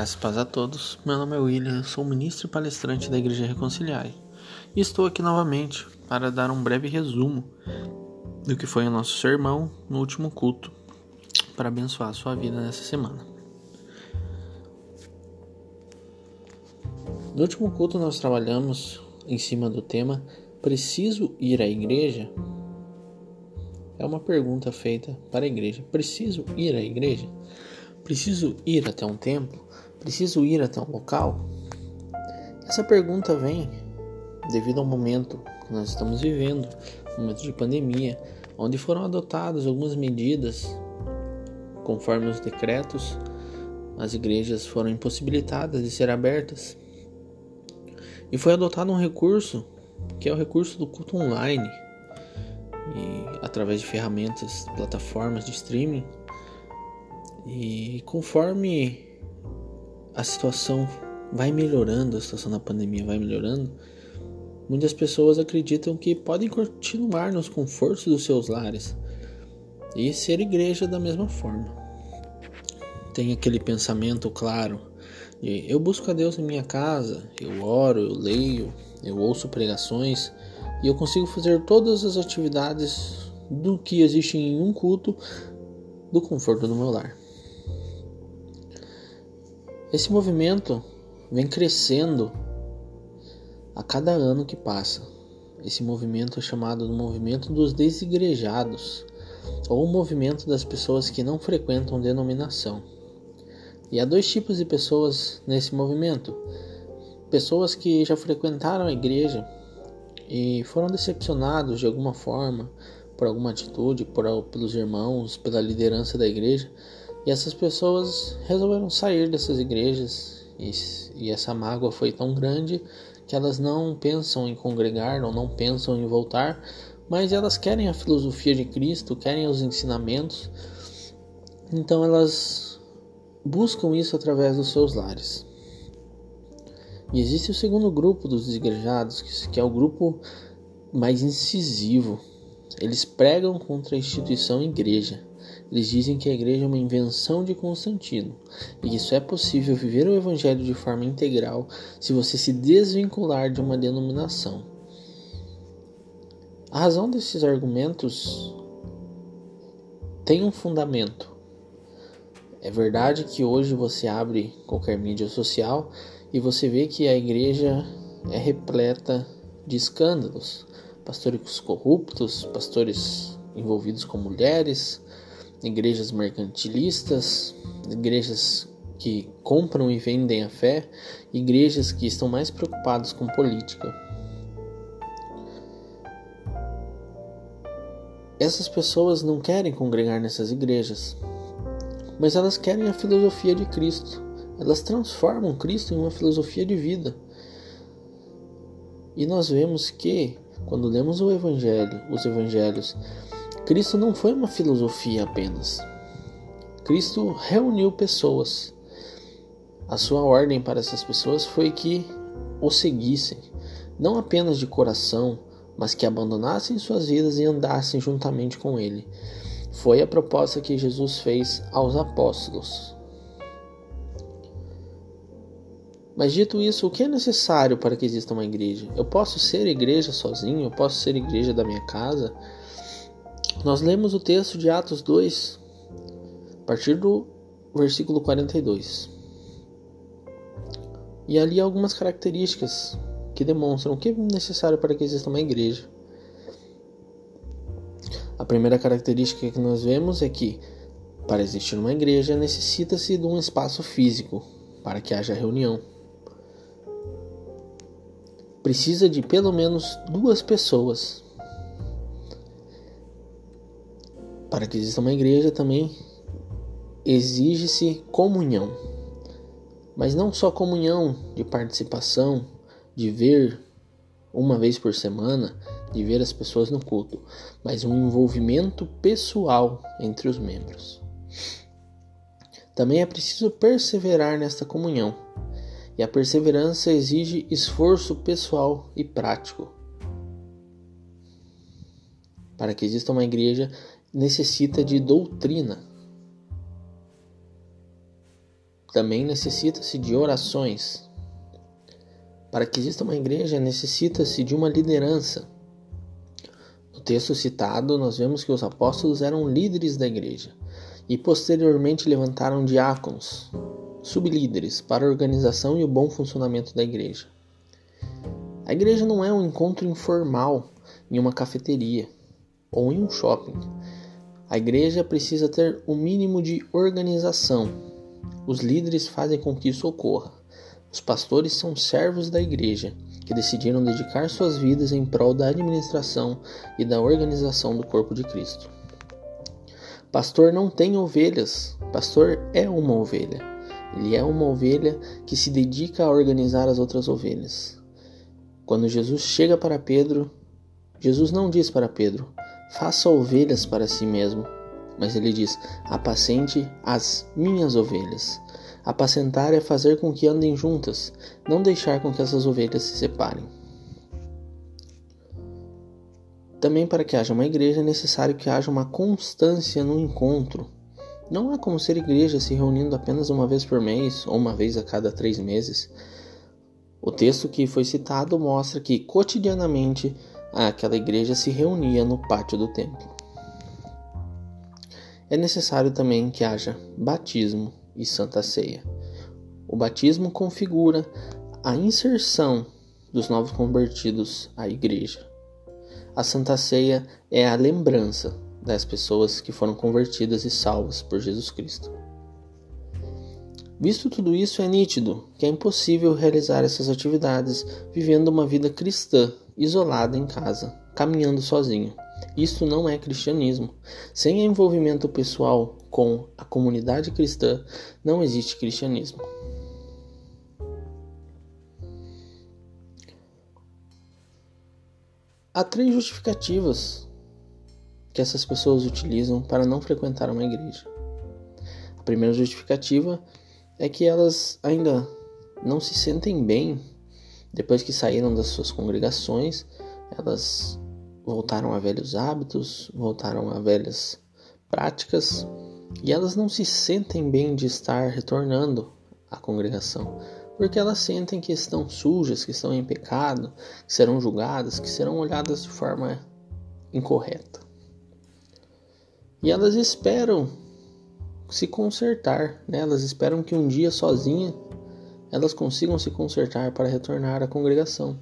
Graças e paz a todos. Meu nome é William, sou ministro e palestrante da Igreja Reconciliai. E estou aqui novamente para dar um breve resumo do que foi o nosso sermão no último culto, para abençoar a sua vida nessa semana. No último culto nós trabalhamos em cima do tema Preciso ir à igreja? É uma pergunta feita para a igreja. Preciso ir à igreja? Preciso ir até um templo? Preciso ir até um local? Essa pergunta vem devido ao momento que nós estamos vivendo, momento de pandemia, onde foram adotadas algumas medidas conforme os decretos, as igrejas foram impossibilitadas de ser abertas. E foi adotado um recurso, que é o recurso do culto online, e através de ferramentas, plataformas de streaming. E conforme a situação vai melhorando, a situação da pandemia vai melhorando, muitas pessoas acreditam que podem continuar nos confortos dos seus lares e ser igreja da mesma forma. Tem aquele pensamento claro de eu busco a Deus em minha casa, eu oro, eu leio, eu ouço pregações e eu consigo fazer todas as atividades do que existe em um culto do conforto do meu lar. Esse movimento vem crescendo a cada ano que passa. Esse movimento é chamado do movimento dos desigrejados, ou o movimento das pessoas que não frequentam denominação. E há dois tipos de pessoas nesse movimento: pessoas que já frequentaram a igreja e foram decepcionados de alguma forma por alguma atitude, por, pelos irmãos, pela liderança da igreja, e essas pessoas resolveram sair dessas igrejas e, e, essa mágoa foi tão grande que elas não pensam em congregar ou não pensam em voltar, mas elas querem a filosofia de Cristo, querem os ensinamentos, então elas buscam isso através dos seus lares. E existe o segundo grupo dos desigrejados, que é o grupo mais incisivo. Eles pregam contra a instituição igreja eles dizem que a igreja é uma invenção de Constantino e que só é possível viver o evangelho de forma integral se você se desvincular de uma denominação. A razão desses argumentos tem um fundamento. É verdade que hoje você abre qualquer mídia social e você vê que a igreja é repleta de escândalos, pastores corruptos, pastores envolvidos com mulheres, igrejas mercantilistas, igrejas que compram e vendem a fé, igrejas que estão mais preocupadas com política. Essas pessoas não querem congregar nessas igrejas, mas elas querem a filosofia de Cristo. Elas transformam Cristo em uma filosofia de vida. E nós vemos que, quando lemos o Evangelho, os Evangelhos, Cristo não foi uma filosofia apenas. Cristo reuniu pessoas. A sua ordem para essas pessoas foi que o seguissem, não apenas de coração, mas que abandonassem suas vidas e andassem juntamente com ele. Foi a proposta que Jesus fez aos apóstolos. Mas dito isso, o que é necessário para que exista uma igreja? Eu posso ser igreja sozinho? Eu posso ser igreja da minha casa? Nós lemos o texto de Atos 2, a partir do versículo 42. E ali algumas características que demonstram o que é necessário para que exista uma igreja. A primeira característica que nós vemos é que, para existir uma igreja, necessita-se de um espaço físico para que haja reunião. Precisa de pelo menos duas pessoas Para que exista uma igreja também exige-se comunhão. Mas não só comunhão de participação, de ver uma vez por semana, de ver as pessoas no culto, mas um envolvimento pessoal entre os membros. Também é preciso perseverar nesta comunhão, e a perseverança exige esforço pessoal e prático. Para que exista uma igreja, necessita de doutrina. também necessita-se de orações. Para que exista uma igreja, necessita-se de uma liderança. No texto citado, nós vemos que os apóstolos eram líderes da igreja e posteriormente levantaram diáconos, sublíderes, para a organização e o bom funcionamento da igreja. A igreja não é um encontro informal em uma cafeteria ou em um shopping. A igreja precisa ter um mínimo de organização. Os líderes fazem com que isso ocorra. Os pastores são servos da igreja que decidiram dedicar suas vidas em prol da administração e da organização do corpo de Cristo. Pastor não tem ovelhas, pastor é uma ovelha. Ele é uma ovelha que se dedica a organizar as outras ovelhas. Quando Jesus chega para Pedro, Jesus não diz para Pedro: faça ovelhas para si mesmo, mas ele diz: apacente as minhas ovelhas. Apacentar é fazer com que andem juntas, não deixar com que essas ovelhas se separem. Também para que haja uma igreja é necessário que haja uma constância no encontro. Não há como ser igreja se reunindo apenas uma vez por mês ou uma vez a cada três meses. O texto que foi citado mostra que cotidianamente aquela igreja se reunia no pátio do templo. É necessário também que haja batismo e santa ceia. O batismo configura a inserção dos novos convertidos à igreja. A santa ceia é a lembrança das pessoas que foram convertidas e salvas por Jesus Cristo. Visto tudo isso, é nítido que é impossível realizar essas atividades vivendo uma vida cristã, isolada em casa, caminhando sozinho. Isto não é cristianismo. Sem envolvimento pessoal com a comunidade cristã, não existe cristianismo. Há três justificativas que essas pessoas utilizam para não frequentar uma igreja. A primeira justificativa é que elas ainda não se sentem bem depois que saíram das suas congregações, elas voltaram a velhos hábitos, voltaram a velhas práticas e elas não se sentem bem de estar retornando à congregação, porque elas sentem que estão sujas, que estão em pecado, que serão julgadas, que serão olhadas de forma incorreta. E elas esperam se consertar, né? elas esperam que um dia sozinha elas consigam se consertar para retornar à congregação.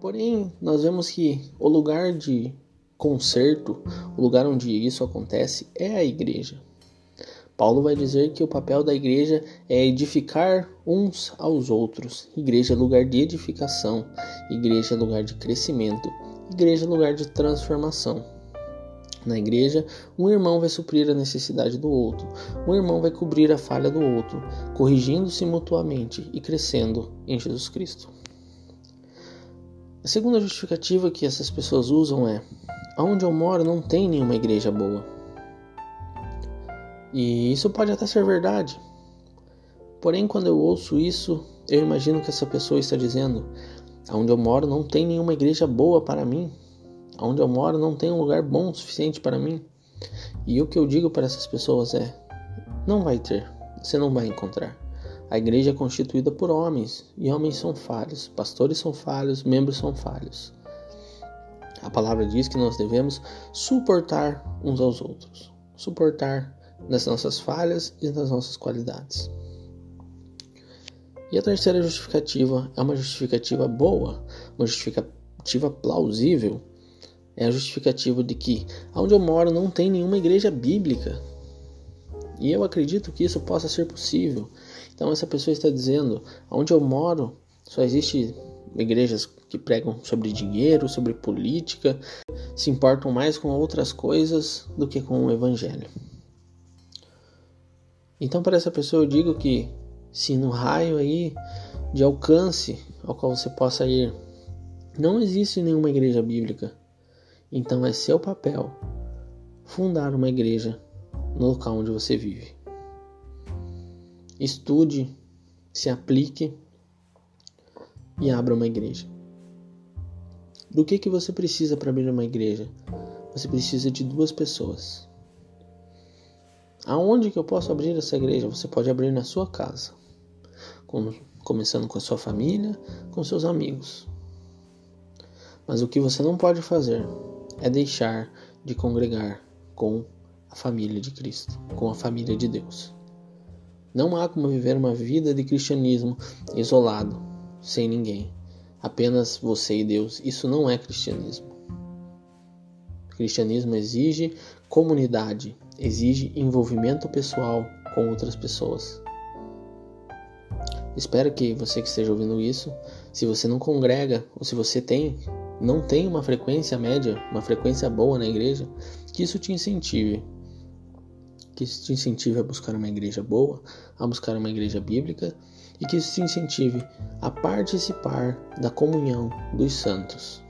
Porém, nós vemos que o lugar de conserto, o lugar onde isso acontece, é a igreja. Paulo vai dizer que o papel da igreja é edificar uns aos outros. Igreja é lugar de edificação, igreja é lugar de crescimento, igreja é lugar de transformação. Na igreja, um irmão vai suprir a necessidade do outro, um irmão vai cobrir a falha do outro, corrigindo-se mutuamente e crescendo em Jesus Cristo. A segunda justificativa que essas pessoas usam é: aonde eu moro não tem nenhuma igreja boa. E isso pode até ser verdade. Porém, quando eu ouço isso, eu imagino que essa pessoa está dizendo: aonde eu moro não tem nenhuma igreja boa para mim. Onde eu moro não tem um lugar bom o suficiente para mim. E o que eu digo para essas pessoas é: não vai ter, você não vai encontrar. A igreja é constituída por homens, e homens são falhos, pastores são falhos, membros são falhos. A palavra diz que nós devemos suportar uns aos outros, suportar nas nossas falhas e nas nossas qualidades. E a terceira justificativa é uma justificativa boa, uma justificativa plausível é a justificativa de que onde eu moro não tem nenhuma igreja bíblica. E eu acredito que isso possa ser possível. Então essa pessoa está dizendo, onde eu moro só existe igrejas que pregam sobre dinheiro, sobre política, se importam mais com outras coisas do que com o evangelho. Então para essa pessoa eu digo que se no raio aí de alcance ao qual você possa ir não existe nenhuma igreja bíblica, então é seu papel fundar uma igreja no local onde você vive. Estude, se aplique e abra uma igreja. Do que que você precisa para abrir uma igreja? Você precisa de duas pessoas. Aonde que eu posso abrir essa igreja? Você pode abrir na sua casa, com, começando com a sua família, com seus amigos. Mas o que você não pode fazer é deixar de congregar com a família de Cristo, com a família de Deus. Não há como viver uma vida de cristianismo isolado, sem ninguém, apenas você e Deus. Isso não é cristianismo. Cristianismo exige comunidade, exige envolvimento pessoal com outras pessoas. Espero que você que esteja ouvindo isso, se você não congrega ou se você tem não tem uma frequência média, uma frequência boa na igreja, que isso te incentive. Que isso te incentive a buscar uma igreja boa, a buscar uma igreja bíblica e que isso te incentive a participar da comunhão dos santos.